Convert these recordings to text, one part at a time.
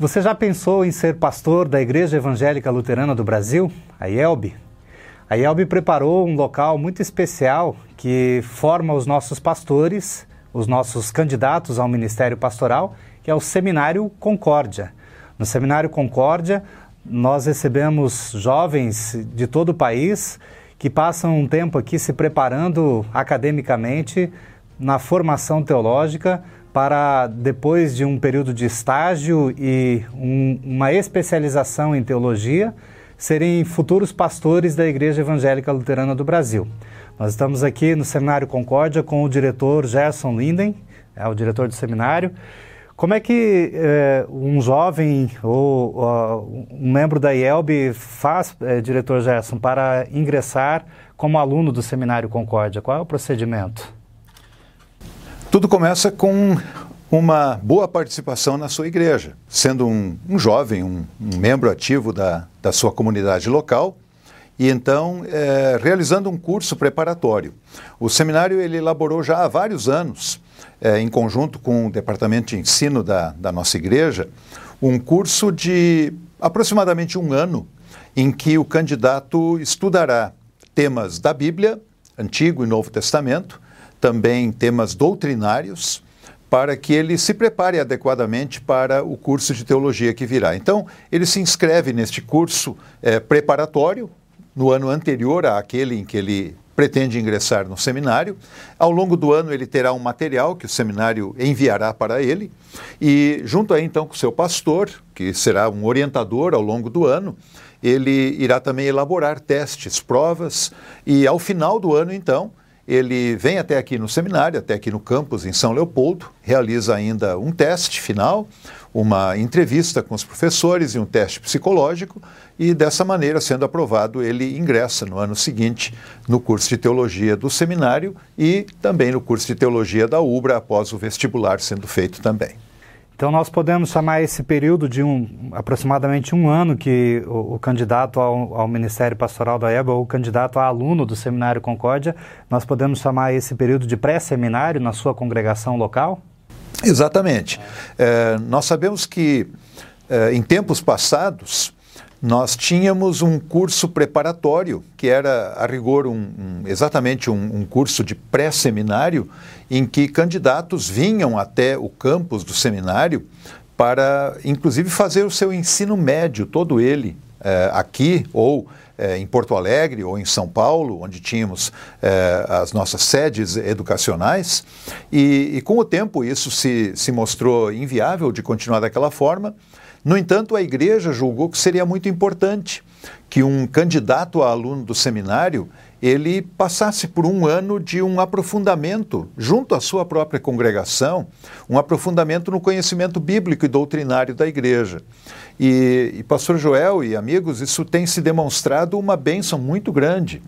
Você já pensou em ser pastor da Igreja Evangélica Luterana do Brasil, a IELB? A IELB preparou um local muito especial que forma os nossos pastores, os nossos candidatos ao ministério pastoral, que é o Seminário Concórdia. No Seminário Concórdia, nós recebemos jovens de todo o país que passam um tempo aqui se preparando academicamente na formação teológica para, depois de um período de estágio e um, uma especialização em teologia, serem futuros pastores da Igreja Evangélica Luterana do Brasil. Nós estamos aqui no Seminário Concórdia com o diretor Gerson Linden, é o diretor do seminário. Como é que é, um jovem ou uh, um membro da IELB faz, é, diretor Gerson, para ingressar como aluno do Seminário Concórdia? Qual é o procedimento? Tudo começa com uma boa participação na sua igreja, sendo um, um jovem, um, um, membro ativo da, da sua comunidade local e então é, realizando um curso preparatório. O seminário ele elaborou já há vários anos, é, em conjunto com o departamento de ensino da, da nossa igreja, um curso de aproximadamente um ano em que o candidato estudará temas da Bíblia, Antigo e Novo Testamento, também temas doutrinários, para que ele se prepare adequadamente para o curso de teologia que virá. Então, ele se inscreve neste curso é, preparatório, no ano anterior àquele em que ele pretende ingressar no seminário. Ao longo do ano, ele terá um material que o seminário enviará para ele, e junto aí então com seu pastor, que será um orientador ao longo do ano, ele irá também elaborar testes, provas, e ao final do ano, então, ele vem até aqui no seminário, até aqui no campus em São Leopoldo, realiza ainda um teste final, uma entrevista com os professores e um teste psicológico, e dessa maneira, sendo aprovado, ele ingressa no ano seguinte no curso de teologia do seminário e também no curso de teologia da UBRA, após o vestibular sendo feito também. Então nós podemos chamar esse período de um, aproximadamente um ano que o, o candidato ao, ao, Ministério Pastoral da EBA ou o candidato a aluno do Seminário Concórdia, nós podemos chamar esse período de pré-seminário na sua congregação local? Exatamente. É, nós sabemos que é, em tempos passados nós tínhamos um curso preparatório, que era, a rigor, um, um, exatamente um, um curso de pré-seminário, em que candidatos vinham até o campus do seminário para, inclusive, fazer o seu ensino médio, todo ele, eh, aqui ou eh, em Porto Alegre ou em São Paulo, onde tínhamos eh, as nossas sedes educacionais. E, e, com o tempo isso se, se mostrou inviável de continuar daquela forma. No entanto, a igreja julgou que seria muito importante que um candidato a aluno do seminário ele passasse por um ano de um aprofundamento junto à sua própria congregação, um aprofundamento no conhecimento bíblico e doutrinário da igreja. E, e pastor Joel e amigos, isso tem se demonstrado uma bênção muito grande,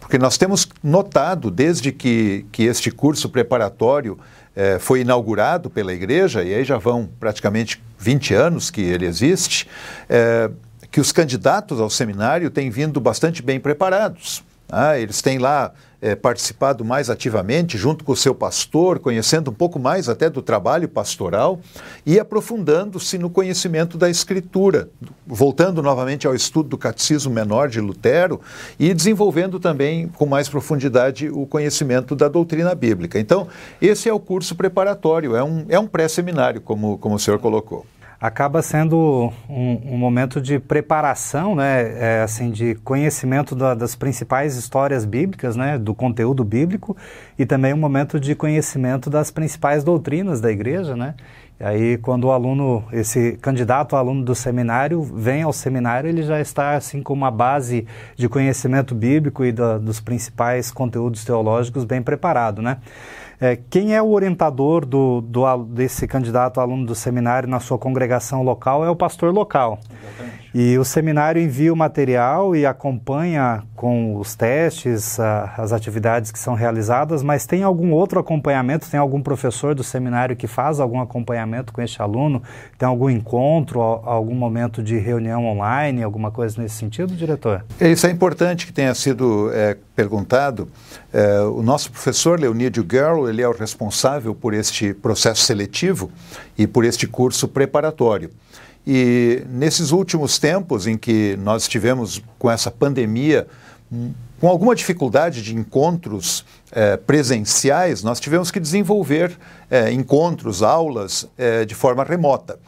porque nós temos notado desde que, que este curso preparatório eh, foi inaugurado pela igreja, e aí já vão praticamente 20 anos que ele existe, é, que os candidatos ao seminário têm vindo bastante bem preparados. Ah, eles têm lá é, participado mais ativamente, junto com o seu pastor, conhecendo um pouco mais até do trabalho pastoral e aprofundando-se no conhecimento da Escritura, voltando novamente ao estudo do Catecismo Menor de Lutero e desenvolvendo também com mais profundidade o conhecimento da doutrina bíblica. Então, esse é o curso preparatório, é um, é um pré-seminário, como, como o senhor colocou acaba sendo um, um, momento de preparação, né, é, assim, de conhecimento da, das principais histórias bíblicas, né, do conteúdo bíblico, e também um momento de conhecimento das principais doutrinas da igreja, né. E aí, quando o aluno, esse candidato aluno do seminário vem ao seminário, ele já está assim com uma base de conhecimento bíblico e da, dos principais conteúdos teológicos bem preparado, né. É, quem é o orientador do, do, desse candidato aluno do seminário na sua congregação local é o pastor local. Exatamente. E o seminário envia o material e acompanha com os testes, a, as atividades que são realizadas, mas tem algum outro acompanhamento? Tem algum professor do seminário que faz algum acompanhamento com este aluno? Tem algum encontro, algum momento de reunião online, alguma coisa nesse sentido, diretor? Isso é importante que tenha sido é, perguntado. É, o nosso professor Leonídio Girl, ele é o responsável por este processo seletivo e por este curso preparatório. E nesses últimos tempos em que nós estivemos com essa pandemia, com alguma dificuldade de encontros eh, presenciais, nós tivemos que desenvolver eh, encontros, aulas eh, de forma remota.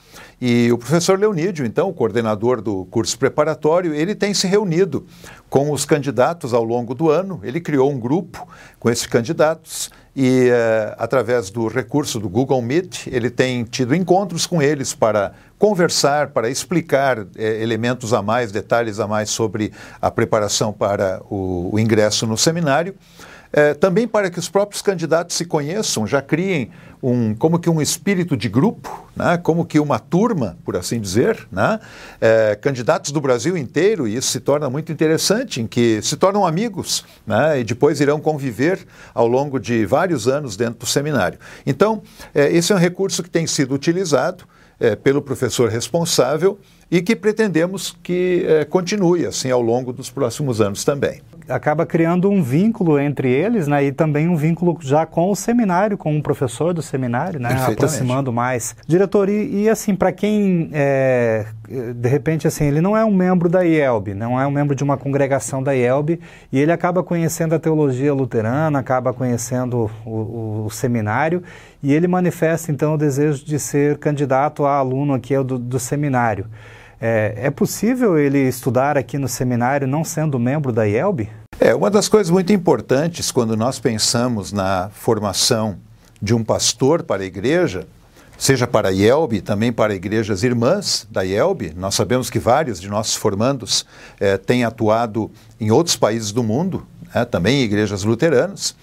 E o professor Leonídio, então, o coordenador do curso preparatório, ele tem se reunido com os candidatos ao longo do ano. Ele criou um grupo com esses candidatos e, eh, através do recurso do Google Meet, ele tem tido encontros com eles para conversar, para explicar eh, elementos a mais, detalhes a mais sobre a preparação para o, o ingresso no seminário. É, também para que os próprios candidatos se conheçam, já criem um, como que um espírito de grupo, né? como que uma turma, por assim dizer, né? É, candidatos do Brasil inteiro, e isso se torna muito interessante, em que se tornam amigos né? e depois irão conviver ao longo de vários anos dentro do seminário. Então, é, esse é um recurso que tem sido utilizado é, pelo professor responsável e que pretendemos que é, continue assim ao longo dos próximos anos também acaba criando um vínculo entre eles, né? E também um vínculo já com o seminário, com o professor do seminário, né? Aproximando mais. Diretor, e, e assim, para quem, é, de repente, assim, ele não é um membro da IELB, não é um membro de uma congregação da IELB, e ele acaba conhecendo a teologia luterana, acaba conhecendo o, o, o seminário, e ele manifesta, então, o desejo de ser candidato a aluno aqui do, do seminário. É, é, possível ele estudar aqui no seminário não sendo membro da IELB? É, uma das coisas muito importantes quando nós pensamos na formação de um pastor para a igreja, seja para a IELB, também para igrejas irmãs da IELB, nós sabemos que vários de nossos formandos é, têm atuado em outros países do mundo, é, também em igrejas luteranas,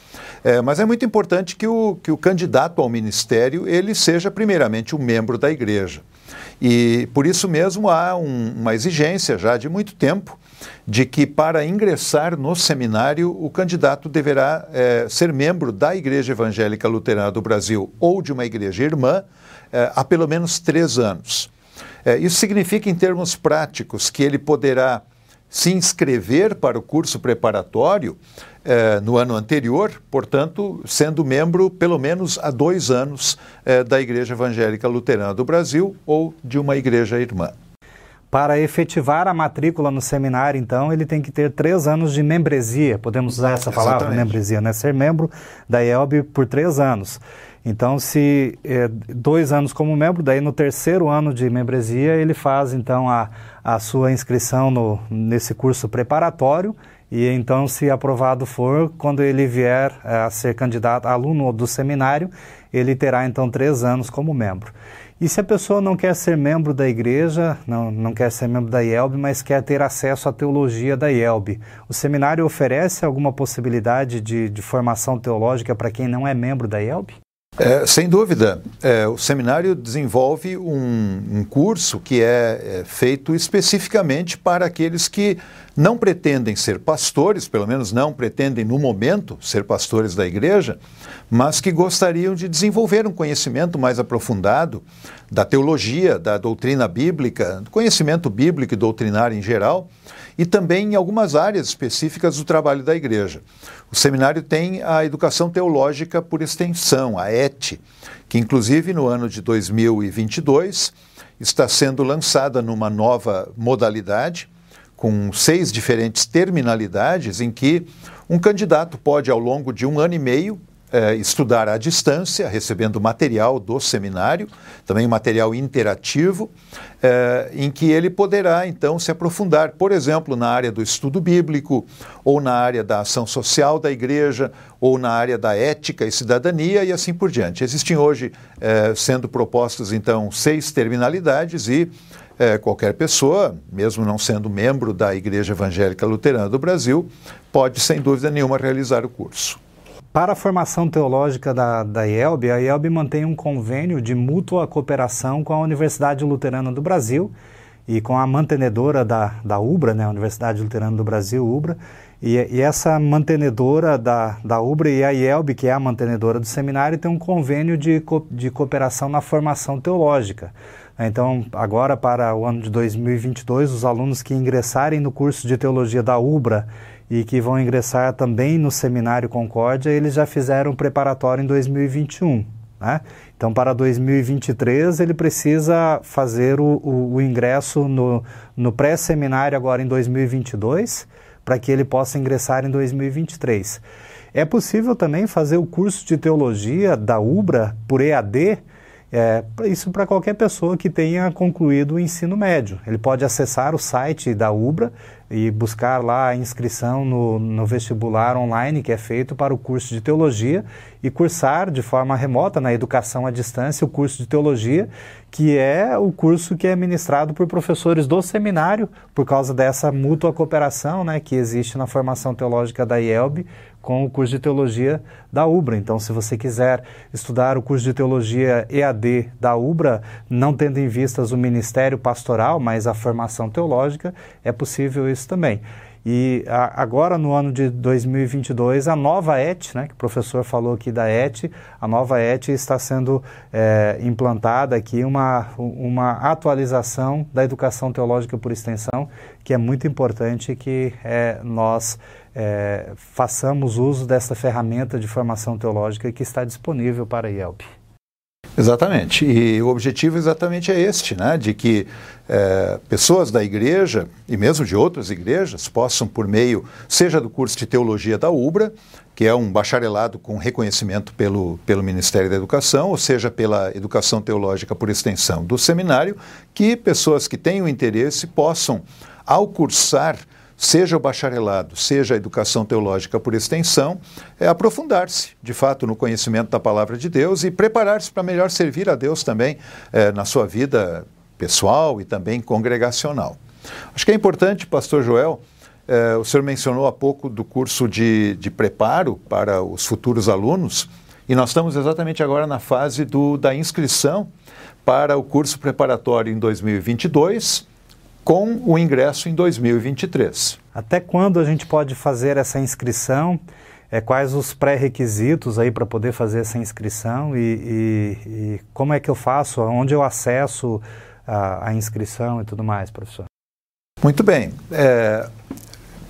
é, mas é muito importante que o, que o candidato ao ministério ele seja primeiramente um membro da igreja. E por isso mesmo há um, uma exigência já de muito tempo de que para ingressar no seminário o candidato deverá é, ser membro da Igreja Evangélica Luterana do Brasil ou de uma igreja irmã é, há pelo menos três anos. É, isso significa, em termos práticos, que ele poderá se inscrever para o curso preparatório eh, no ano anterior, portanto, sendo membro pelo menos há dois anos eh, da Igreja Evangélica Luterana do Brasil ou de uma igreja irmã. Para efetivar a matrícula no seminário, então, ele tem que ter três anos de membresia. Podemos usar essa palavra, Exatamente. membresia, né? Ser membro da IELB por três anos. Então, se é, dois anos como membro, daí no terceiro ano de membresia ele faz então a, a sua inscrição no, nesse curso preparatório e então, se aprovado for, quando ele vier é, a ser candidato, aluno do seminário, ele terá então três anos como membro. E se a pessoa não quer ser membro da igreja, não, não quer ser membro da IELB, mas quer ter acesso à teologia da IELB, o seminário oferece alguma possibilidade de, de formação teológica para quem não é membro da IELB? É, sem dúvida. É, o seminário desenvolve um, um curso que é, é, feito especificamente para aqueles que não pretendem ser pastores, pelo menos não pretendem no momento ser pastores da igreja, mas que gostariam de desenvolver um conhecimento mais aprofundado da teologia, da doutrina bíblica, conhecimento bíblico e doutrinário em geral e também em algumas áreas específicas do trabalho da igreja. O seminário tem a educação teológica por extensão, a ET, que inclusive no ano de 2022 está sendo lançada numa nova modalidade, com seis diferentes terminalidades, em que um candidato pode, ao longo de um ano e meio, é, estudar à distância, recebendo material do seminário, também material interativo, é, em que ele poderá então se aprofundar, por exemplo, na área do estudo bíblico, ou na área da ação social da igreja, ou na área da ética e cidadania e assim por diante. Existem hoje é, sendo propostas então seis terminalidades e é, qualquer pessoa, mesmo não sendo membro da Igreja Evangélica Luterana do Brasil, pode sem dúvida nenhuma realizar o curso. Para a formação teológica da, da IELB, a IELB mantém um convênio de mútua cooperação com a Universidade Luterana do Brasil e com a mantenedora da, da UBRA, né, a Universidade Luterana do Brasil, UBRA, e, e, essa mantenedora da, da UBRA e a IELB, que é a mantenedora do seminário, tem um convênio de, co, de cooperação na formação teológica. Então, agora para o ano de 2022, os alunos que ingressarem no curso de teologia da UBRA e que vão ingressar também no Seminário Concórdia, eles já fizeram preparatório em 2021. Né? Então, para 2023, ele precisa fazer o, o, o ingresso no, no pré-seminário agora em 2022, para que ele possa ingressar em 2023. É possível também fazer o curso de teologia da UBRA por EAD, é, isso para qualquer pessoa que tenha concluído o ensino médio. Ele pode acessar o site da UBRA e buscar lá a inscrição no, no, vestibular online que é feito para o curso de teologia e cursar de forma remota na educação à distância o curso de teologia, que é o curso que é ministrado por professores do seminário por causa dessa mútua cooperação né, que existe na formação teológica da IELB com o curso de teologia da UBRA. Então, se você quiser estudar o curso de teologia EAD da UBRA, não tendo em vistas o ministério pastoral, mas a formação teológica, é possível também. E a, agora, no ano de 2022, a nova ET, né, que o professor falou aqui da ET, a nova ET está sendo é, implantada aqui uma, uma atualização da educação teológica por extensão, que é muito importante que é, nós é, façamos uso dessa ferramenta de formação teológica que está disponível para a IELP. Exatamente. E o objetivo exatamente é este, né? de que é, pessoas da igreja e mesmo de outras igrejas possam, por meio, seja do curso de teologia da UBRA, que é um bacharelado com reconhecimento pelo, pelo Ministério da Educação, ou seja, pela educação teológica por extensão do seminário, que pessoas que tenham interesse possam, ao cursar seja o bacharelado, seja a educação teológica por extensão, é aprofundar-se, de fato, no conhecimento da palavra de Deus e preparar-se para melhor servir a Deus também é, na sua vida pessoal e também congregacional. Acho que é importante, Pastor Joel, é, o senhor mencionou há pouco do curso de, de preparo para os futuros alunos, e nós estamos exatamente agora na fase do, da inscrição para o curso preparatório em 2022 com o ingresso em 2023. Até quando a gente pode fazer essa inscrição? É, quais os pré-requisitos aí para poder fazer essa inscrição e, e, e, como é que eu faço? Onde eu acesso a, a inscrição e tudo mais, professor? Muito bem. É,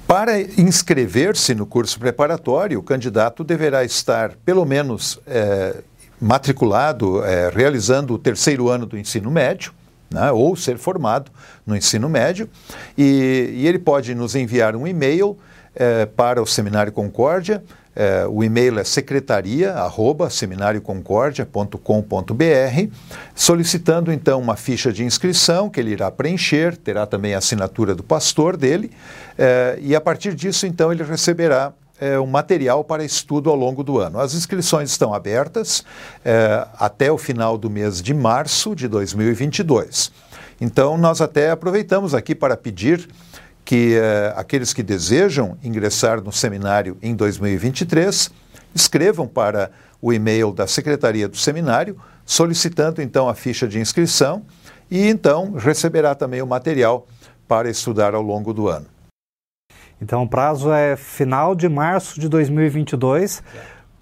para inscrever-se no curso preparatório, o candidato deverá estar, pelo menos, é, matriculado, é, realizando o terceiro ano do ensino médio né, ou ser formado no ensino médio, e, e ele pode nos enviar um e-mail é, para o Seminário Concórdia. É, o e-mail é secretaria@seminarioconcordia.com.br, solicitando então uma ficha de inscrição que ele irá preencher, terá também a assinatura do pastor dele, é, e a partir disso então ele receberá é, um material para estudo ao longo do ano. As inscrições estão abertas é, até o final do mês de março de 2022. Então, nós até aproveitamos aqui para pedir que é, aqueles que desejam ingressar no seminário em 2023 escrevam para o e-mail da Secretaria do Seminário, solicitando então a ficha de inscrição e então receberá também o material para estudar ao longo do ano. Então o prazo é final de março de 2022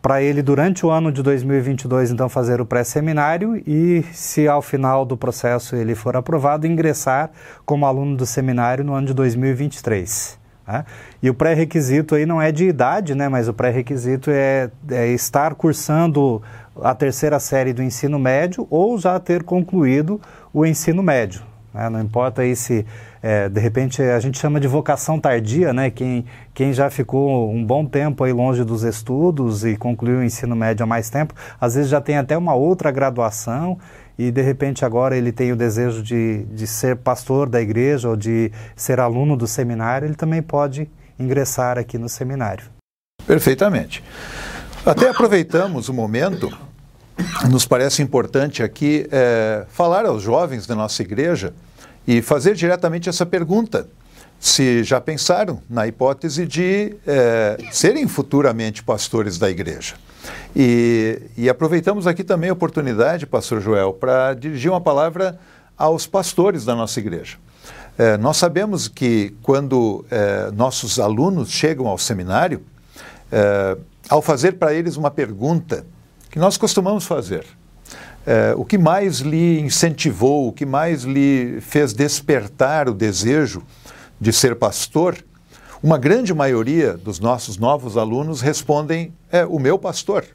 para ele durante o ano de 2022 então fazer o pré-seminário e se ao final do processo ele for aprovado ingressar como aluno do seminário no ano de 2023. Né? E o pré-requisito aí não é de idade, né? Mas o pré-requisito é, é estar cursando a terceira série do ensino médio ou já ter concluído o ensino médio. Né? Não importa aí se é, de repente a gente chama de vocação tardia, né? Quem, quem já ficou um bom tempo aí longe dos estudos e concluiu o ensino médio há mais tempo, às vezes já tem até uma outra graduação e de repente agora ele tem o desejo de, de ser pastor da igreja ou de ser aluno do seminário, ele também pode ingressar aqui no seminário. Perfeitamente. Até aproveitamos o momento, nos parece importante aqui é, falar aos jovens da nossa igreja e fazer diretamente essa pergunta. Se já pensaram na hipótese de é, serem futuramente pastores da igreja. E, e, aproveitamos aqui também a oportunidade, Pastor Joel, para dirigir uma palavra aos pastores da nossa igreja. É, nós sabemos que quando é, nossos alunos chegam ao seminário, ao fazer para eles uma pergunta que nós costumamos fazer, é, o que mais lhe incentivou, o que mais lhe fez despertar o desejo de ser pastor? Uma grande maioria dos nossos novos alunos respondem: é o meu pastor.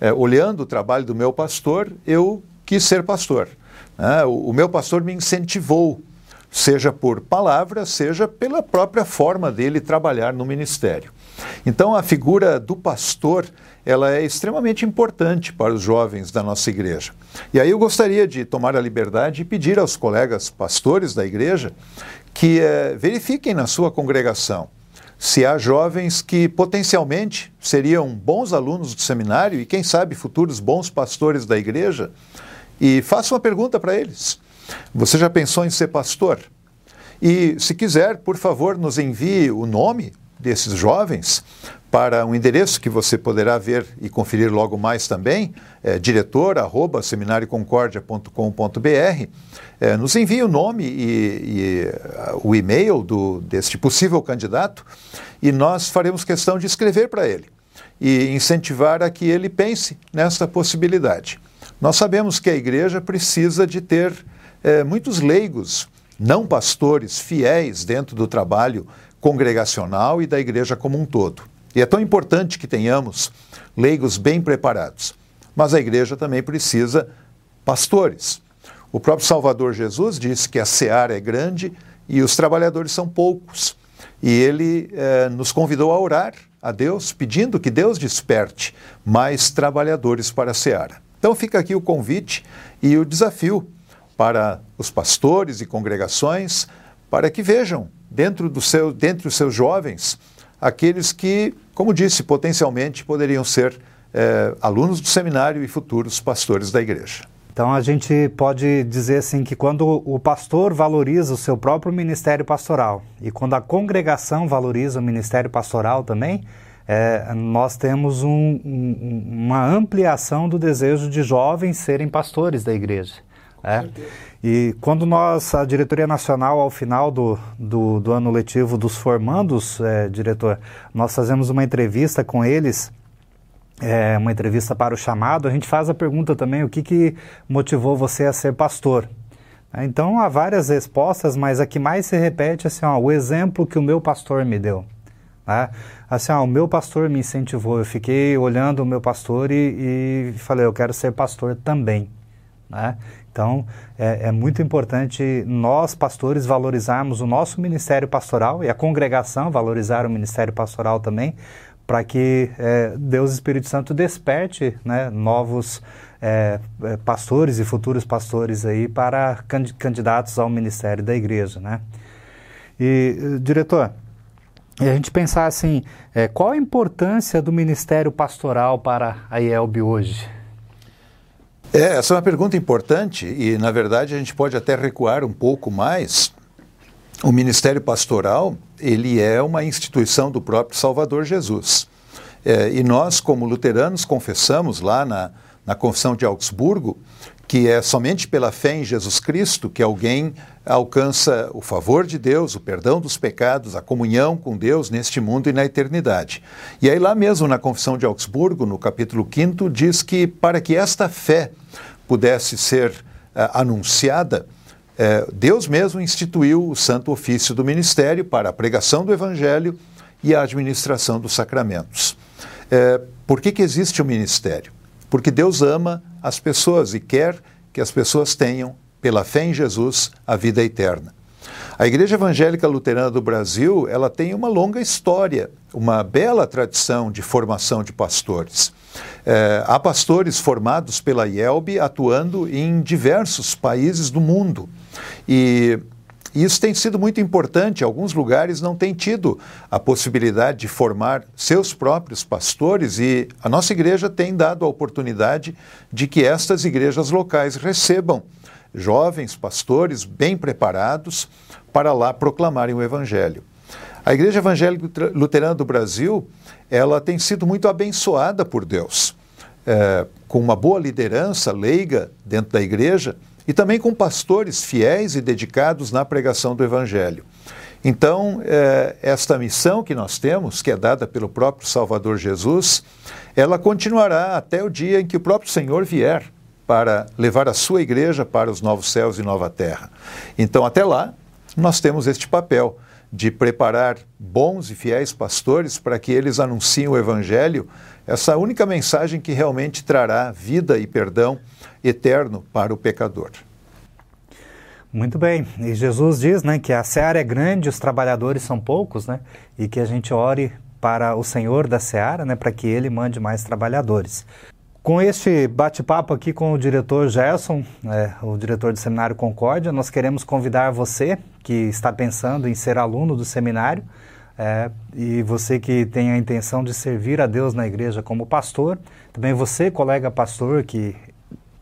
É, olhando o trabalho do meu pastor, eu quis ser pastor. Né? O, o meu pastor me incentivou, seja por palavras, seja pela própria forma dele trabalhar no ministério. Então, a figura do pastor ela é extremamente importante para os jovens da nossa igreja. E aí eu gostaria de tomar a liberdade e pedir aos colegas pastores da igreja que eh, verifiquem na sua congregação se há jovens que potencialmente seriam bons alunos do seminário e, quem sabe, futuros bons pastores da igreja, e façam uma pergunta para eles: Você já pensou em ser pastor? E, se quiser, por favor, nos envie o nome desses jovens para um endereço que você poderá ver e conferir logo mais também, é, diretor arroba seminarioconcordia.com.br, é, nos envie o nome e, e uh, o e-mail do, deste possível candidato e nós faremos questão de escrever para ele e incentivar a que ele pense nessa possibilidade. Nós sabemos que a igreja precisa de ter é, muitos leigos, não pastores, fiéis dentro do trabalho congregacional e da igreja como um todo. E é tão importante que tenhamos leigos bem preparados. Mas a igreja também precisa pastores. O próprio Salvador Jesus disse que a seara é grande e os trabalhadores são poucos. E ele eh, nos convidou a orar a Deus, pedindo que Deus desperte mais trabalhadores para a seara. Então fica aqui o convite e o desafio para os pastores e congregações para que vejam dentro do seu, dentre os seus jovens aqueles que, como disse, potencialmente poderiam ser é, alunos do seminário e futuros pastores da igreja. Então a gente pode dizer assim que quando o pastor valoriza o seu próprio ministério pastoral e quando a congregação valoriza o ministério pastoral também, é, nós temos um, um, uma ampliação do desejo de jovens serem pastores da igreja. É. E quando nós, a diretoria nacional, ao final do, do, do ano letivo dos formandos, é, diretor, nós fazemos uma entrevista com eles, é, uma entrevista para o chamado, a gente faz a pergunta também, o que, que motivou você a ser pastor? É, então há várias respostas, mas a que mais se repete é assim, ó, o exemplo que o meu pastor me deu. Né? Assim, ó, o meu pastor me incentivou, eu fiquei olhando o meu pastor e, e falei, eu quero ser pastor também. Né? Então, é, é, muito importante nós, pastores, valorizarmos o nosso ministério pastoral e a congregação valorizar o ministério pastoral também, para que é, Deus Espírito Santo desperte né, novos é, é pastores e futuros pastores aí para candidatos ao ministério da igreja. Né? E, diretor, e a gente pensar assim, é, qual a importância do ministério pastoral para a IELB hoje? É, essa é uma pergunta importante e, na verdade, a gente pode até recuar um pouco mais. O Ministério Pastoral, ele é uma instituição do próprio Salvador Jesus. É, e nós, como luteranos, confessamos lá na, na Confissão de Augsburgo que é somente pela fé em Jesus Cristo que alguém alcança o favor de Deus, o perdão dos pecados, a comunhão com Deus neste mundo e na eternidade. E aí, lá mesmo na Confissão de Augsburgo, no capítulo 5, diz que para que esta fé pudesse ser uh, anunciada, uh, Deus mesmo instituiu o santo ofício do ministério para a pregação do evangelho e a administração dos sacramentos. Uh, por que, que existe o ministério? Porque Deus ama as pessoas e quer que as pessoas tenham, pela fé em Jesus, a vida eterna. A Igreja Evangélica Luterana do Brasil, ela tem uma longa história, uma bela tradição de formação de pastores. É, há pastores formados pela IELB atuando em diversos países do mundo. E isso tem sido muito importante. Alguns lugares não têm tido a possibilidade de formar seus próprios pastores e a nossa igreja tem dado a oportunidade de que estas igrejas locais recebam jovens pastores bem preparados para lá proclamarem o evangelho. A Igreja Evangélica Luterana do Brasil, ela tem sido muito abençoada por Deus, é, com uma boa liderança leiga dentro da igreja e também com pastores fiéis e dedicados na pregação do Evangelho. Então, é, esta missão que nós temos, que é dada pelo próprio Salvador Jesus, ela continuará até o dia em que o próprio Senhor vier para levar a sua igreja para os novos céus e nova terra. Então, até lá, nós temos este papel de preparar bons e fiéis pastores para que eles anunciem o Evangelho, essa única mensagem que realmente trará vida e perdão eterno para o pecador. Muito bem. E Jesus diz, né, que a seara é grande, os trabalhadores são poucos, né, e que a gente ore para o Senhor da seara, né, para que ele mande mais trabalhadores. Com este bate-papo aqui com o diretor Gerson, é, o diretor do Seminário Concórdia, nós queremos convidar você que está pensando em ser aluno do seminário é, e você que tem a intenção de servir a Deus na igreja como pastor, também você, colega pastor, que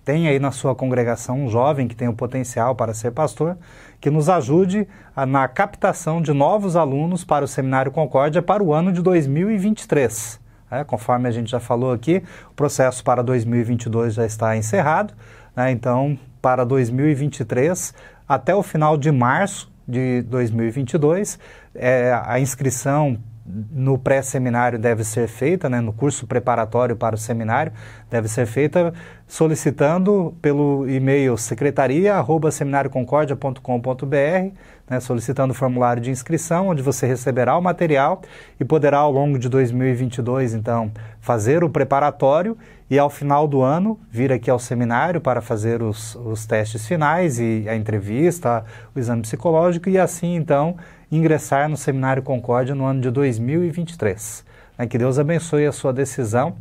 tem aí na sua congregação um jovem que tem o potencial para ser pastor, que nos ajude a, na captação de novos alunos para o Seminário Concórdia para o ano de 2023. É, conforme a gente já falou aqui, o processo para 2022 já está encerrado, né, então para 2023, até o final de março de 2022, é, a inscrição no pré-seminário deve ser feita, né, no curso preparatório para o seminário, deve ser feita solicitando pelo e-mail secretaria@seminarioconcordia.com.br, né, solicitando o formulário de inscrição, onde você receberá o material e poderá ao longo de 2022, então, fazer o preparatório e ao final do ano vir aqui ao seminário para fazer os, os testes finais e a entrevista, o exame psicológico e assim, então, ingressar no Seminário Concórdia no ano de 2023. Né, que Deus abençoe a sua decisão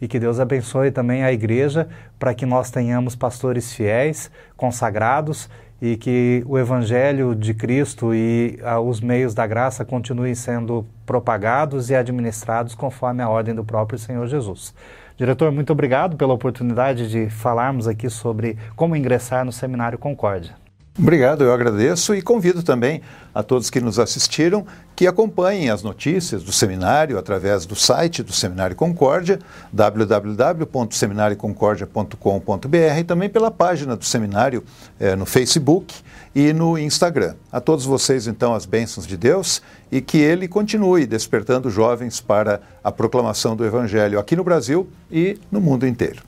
e que Deus abençoe também a igreja para que nós tenhamos pastores fiéis, consagrados e que o Evangelho de Cristo e ah, os meios da graça continuem sendo propagados e administrados conforme a ordem do próprio Senhor Jesus. Diretor, muito obrigado pela oportunidade de falarmos aqui sobre como ingressar no Seminário Concórdia. Obrigado, eu agradeço e convido também a todos que nos assistiram que acompanhem as notícias do seminário através do site do Seminário Concórdia, www.seminarioconcordia.com.br e também pela página do seminário eh, no Facebook e no Instagram. A todos vocês, então, as bênçãos de Deus e que Ele continue despertando jovens para a proclamação do Evangelho aqui no Brasil e no mundo inteiro.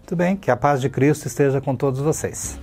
Muito bem, que a paz de Cristo esteja com todos vocês.